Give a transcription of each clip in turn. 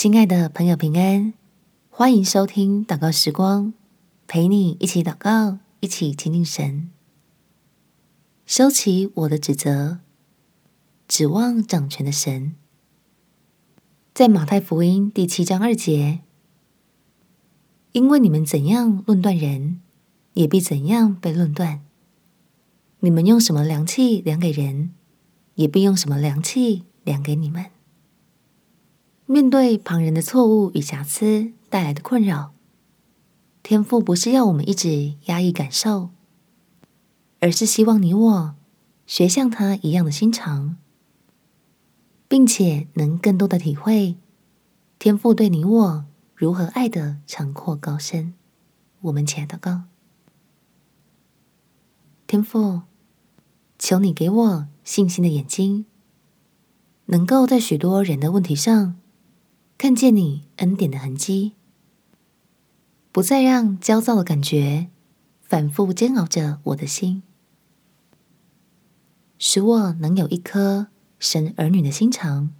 亲爱的朋友，平安，欢迎收听祷告时光，陪你一起祷告，一起亲近神。收起我的指责，指望掌权的神。在马太福音第七章二节，因为你们怎样论断人，也必怎样被论断；你们用什么量器量给人，也必用什么量器量给你们。面对旁人的错误与瑕疵带来的困扰，天赋不是要我们一直压抑感受，而是希望你我学像他一样的心肠，并且能更多的体会天赋对你我如何爱的长阔高深。我们起来祷告，天赋，求你给我信心的眼睛，能够在许多人的问题上。看见你恩典的痕迹，不再让焦躁的感觉反复煎熬着我的心，使我能有一颗神儿女的心肠，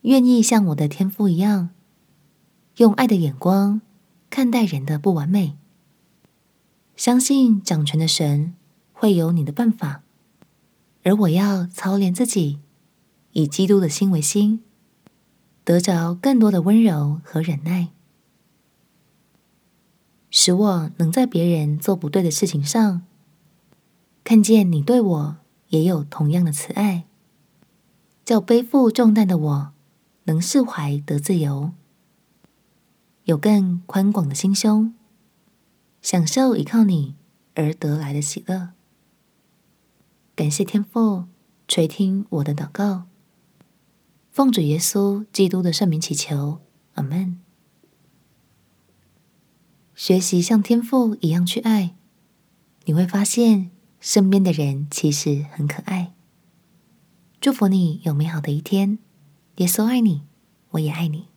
愿意像我的天父一样，用爱的眼光看待人的不完美，相信掌权的神会有你的办法，而我要操练自己，以基督的心为心。得着更多的温柔和忍耐，使我能在别人做不对的事情上，看见你对我也有同样的慈爱，叫背负重担的我能释怀得自由，有更宽广的心胸，享受依靠你而得来的喜乐。感谢天父垂听我的祷告。奉主耶稣基督的圣名祈求，阿门。学习像天父一样去爱，你会发现身边的人其实很可爱。祝福你有美好的一天，耶稣爱你，我也爱你。